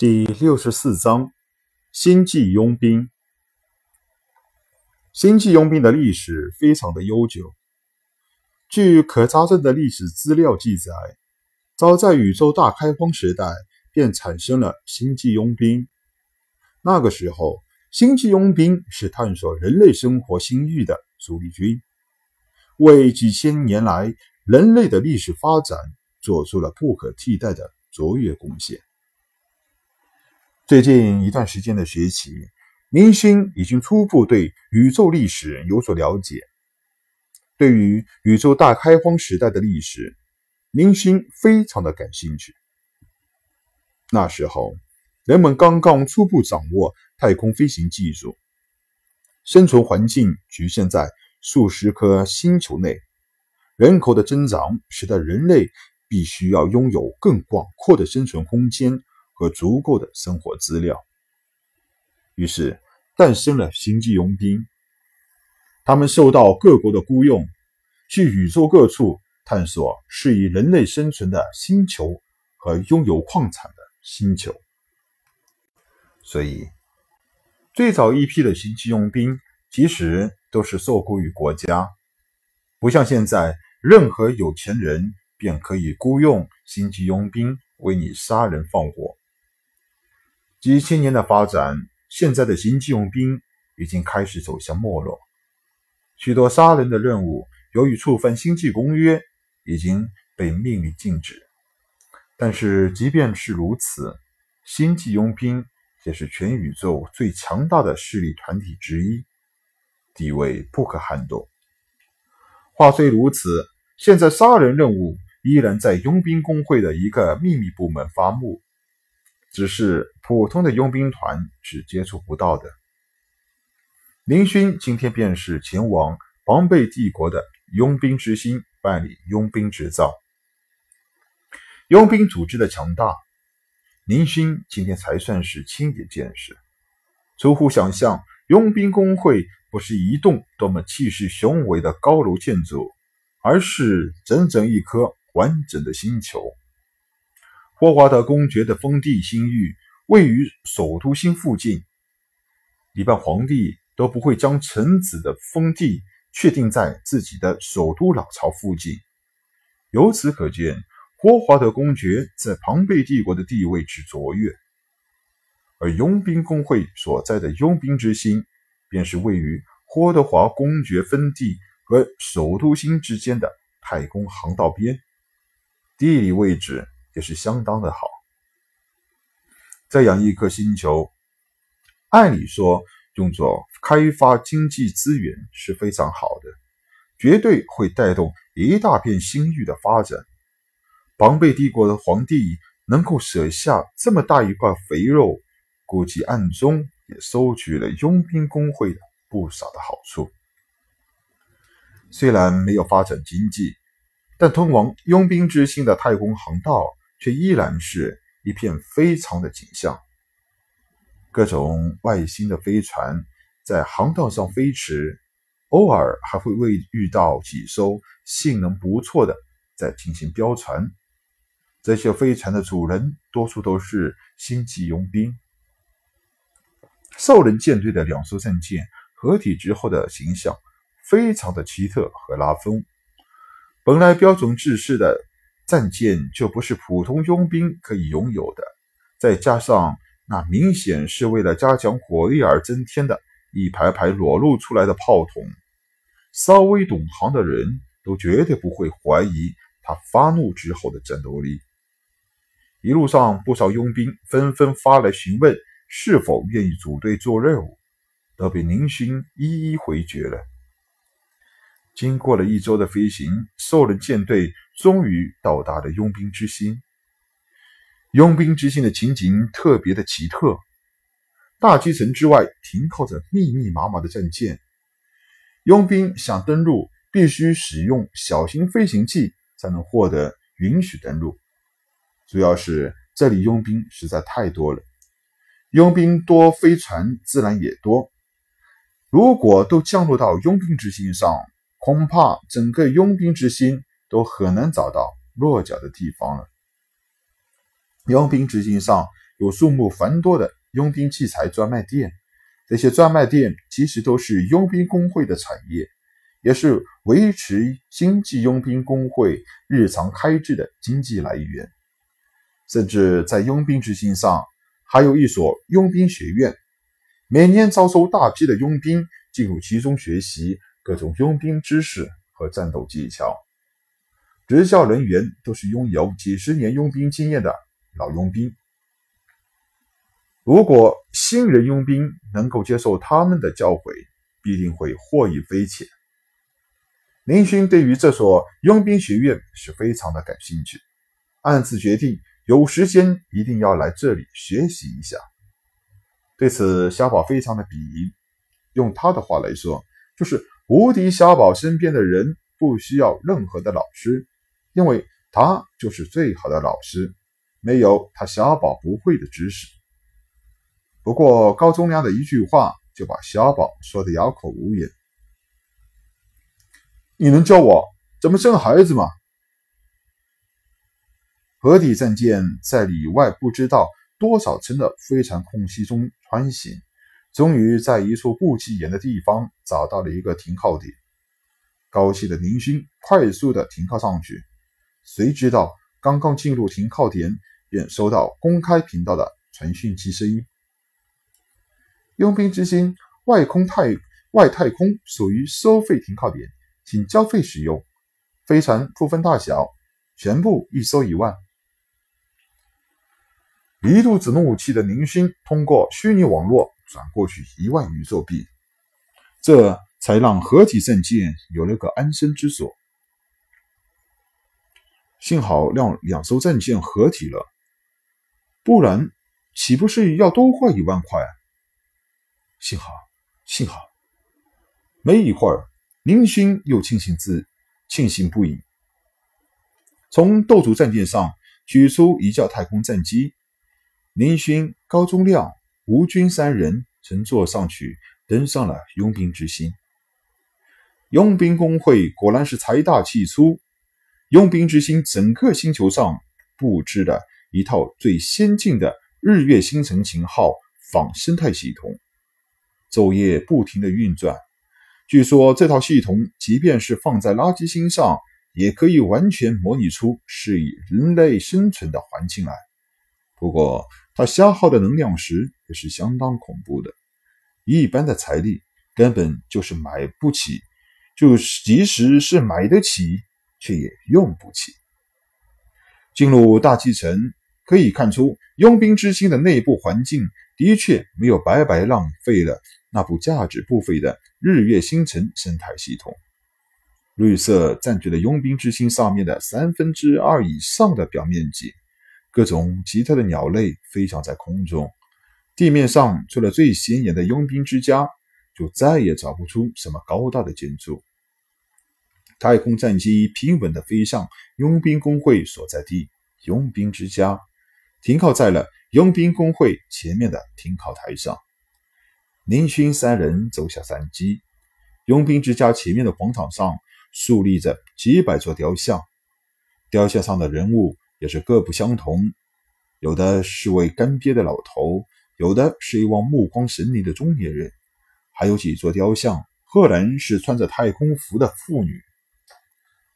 第六十四章：星际佣兵。星际佣兵的历史非常的悠久。据可查证的历史资料记载，早在宇宙大开荒时代便产生了星际佣兵。那个时候，星际佣兵是探索人类生活新域的主力军，为几千年来人类的历史发展做出了不可替代的卓越贡献。最近一段时间的学习，明星已经初步对宇宙历史有所了解。对于宇宙大开荒时代的历史，明星非常的感兴趣。那时候，人们刚刚初步掌握太空飞行技术，生存环境局限在数十颗星球内，人口的增长使得人类必须要拥有更广阔的生存空间。和足够的生活资料，于是诞生了星际佣兵。他们受到各国的雇佣，去宇宙各处探索适宜人类生存的星球和拥有矿产的星球。所以，最早一批的星际佣兵其实都是受雇于国家，不像现在，任何有钱人便可以雇佣星际佣兵为你杀人放火。几千年的发展，现在的星际佣兵已经开始走向没落。许多杀人的任务，由于触犯星际公约，已经被命令禁止。但是，即便是如此，星际佣兵也是全宇宙最强大的势力团体之一，地位不可撼动。话虽如此，现在杀人任务依然在佣兵工会的一个秘密部门发布。只是普通的佣兵团是接触不到的。林勋今天便是前往庞贝帝国的佣兵之星办理佣兵执照。佣兵组织的强大，林勋今天才算是亲眼见识。出乎想象，佣兵工会不是一栋多么气势雄伟的高楼建筑，而是整整一颗完整的星球。霍华德公爵的封地星域位于首都星附近，一般皇帝都不会将臣子的封地确定在自己的首都老巢附近。由此可见，霍华德公爵在庞贝帝国的地位之卓越。而佣兵工会所在的佣兵之星，便是位于霍德华公爵分地和首都星之间的太空航道边，地理位置。也是相当的好。这样一颗星球，按理说用作开发经济资源是非常好的，绝对会带动一大片星域的发展。庞贝帝国的皇帝能够舍下这么大一块肥肉，估计暗中也收取了佣兵工会的不少的好处。虽然没有发展经济，但通往佣兵之星的太空航道。却依然是一片非常的景象，各种外星的飞船在航道上飞驰，偶尔还会未遇到几艘性能不错的在进行飙船。这些飞船的主人多数都是星际佣兵。兽人舰队的两艘战舰合体之后的形象非常的奇特和拉风，本来标准制式的。战舰就不是普通佣兵可以拥有的，再加上那明显是为了加强火力而增添的一排排裸露出来的炮筒，稍微懂行的人都绝对不会怀疑他发怒之后的战斗力。一路上，不少佣兵纷纷发来询问是否愿意组队做任务，都被宁勋一一回绝了。经过了一周的飞行，兽人舰队终于到达了佣兵之星。佣兵之星的情景特别的奇特，大气层之外停靠着密密麻麻的战舰。佣兵想登陆，必须使用小型飞行器才能获得允许登陆。主要是这里佣兵实在太多了，佣兵多，飞船自然也多。如果都降落到佣兵之星上，恐怕整个佣兵之星都很难找到落脚的地方了。佣兵之星上有数目繁多的佣兵器材专卖店，这些专卖店其实都是佣兵工会的产业，也是维持经济佣兵工会日常开支的经济来源。甚至在佣兵之心上，还有一所佣兵学院，每年招收大批的佣兵进入其中学习各种佣兵知识和战斗技巧。执教人员都是拥有几十年佣兵经验的老佣兵。如果新人佣兵能够接受他们的教诲，必定会获益匪浅。林勋对于这所佣兵学院是非常的感兴趣，暗自决定有时间一定要来这里学习一下。对此，小宝非常的鄙夷。用他的话来说，就是无敌小宝身边的人不需要任何的老师，因为他就是最好的老师，没有他小宝不会的知识。不过高宗良的一句话就把小宝说的哑口无言。你能教我怎么生孩子吗？河底战舰在里外不知道多少层的飞船空隙中穿行，终于在一处不起眼的地方找到了一个停靠点。高兴的林勋快速的停靠上去，谁知道刚刚进入停靠点，便收到公开频道的传讯机声音。佣兵之星外空太外太空属于收费停靠点，请交费使用。飞船不分大小，全部一艘一万。一肚子怒气的宁星通过虚拟网络转过去一万余宙币，这才让合体战舰有了个安身之所。幸好让两艘战舰合体了，不然岂不是要多花一万块？幸好，幸好。没一会儿，林勋又庆幸自庆幸不已，从斗主战舰上取出一架太空战机。林勋、高宗亮、吴军三人乘坐上去，登上了佣兵之星。佣兵工会果然是财大气粗，佣兵之星整个星球上布置了一套最先进的日月星辰型号仿生态系统。昼夜不停的运转，据说这套系统即便是放在垃圾星上，也可以完全模拟出适宜人类生存的环境来。不过，它消耗的能量石也是相当恐怖的，一般的财力根本就是买不起，就即使是买得起，却也用不起。进入大气层，可以看出佣兵之星的内部环境的确没有白白浪费了。那部价值不菲的日月星辰生态系统，绿色占据了佣兵之星上面的三分之二以上的表面积，各种奇特的鸟类飞翔在空中。地面上除了最显眼的佣兵之家，就再也找不出什么高大的建筑。太空战机平稳地飞向佣兵工会所在地佣兵之家，停靠在了佣兵工会前面的停靠台上。林勋三人走下山机，佣兵之家前面的广场上竖立着几百座雕像，雕像上的人物也是各不相同，有的是位干瘪的老头，有的是一望目光神离的中年人，还有几座雕像赫然是穿着太空服的妇女。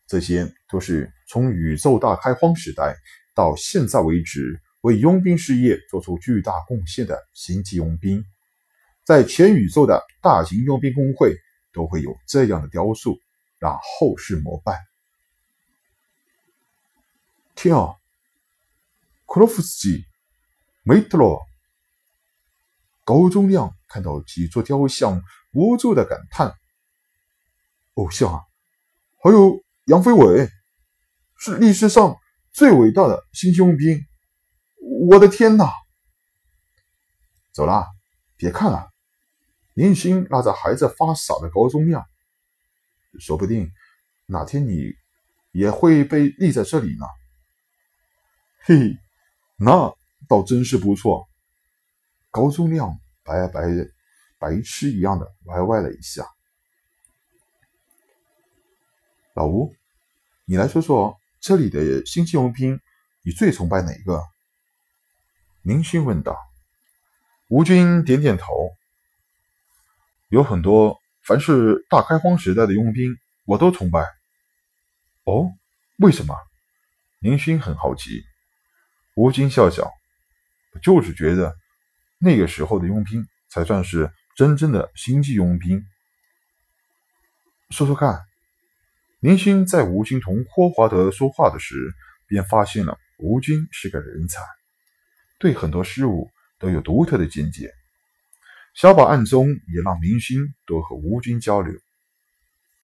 这些都是从宇宙大开荒时代到现在为止为佣兵事业做出巨大贡献的星际佣兵。在全宇宙的大型佣兵工会都会有这样的雕塑，让后世膜拜。天啊，克洛夫斯基，没得了！高宗亮看到几座雕像，无助的感叹：“偶像啊，还有杨飞伟，是历史上最伟大的星际佣兵！我的天哪！”走了，别看了。林勋拉着孩子发傻的高宗亮，说不定哪天你也会被立在这里呢。嘿，那倒真是不错。高宗亮白白白痴一样的歪歪了一下。老吴，你来说说这里的星际佣兵，你最崇拜哪个？明勋问道。吴军点点头。有很多，凡是大开荒时代的佣兵，我都崇拜。哦，为什么？明勋很好奇。吴军笑笑，就是觉得那个时候的佣兵才算是真正的星际佣兵。说说看。明星在吴军同霍华德说话的时，便发现了吴军是个人才，对很多事物都有独特的见解。小宝暗中也让明星多和吴军交流。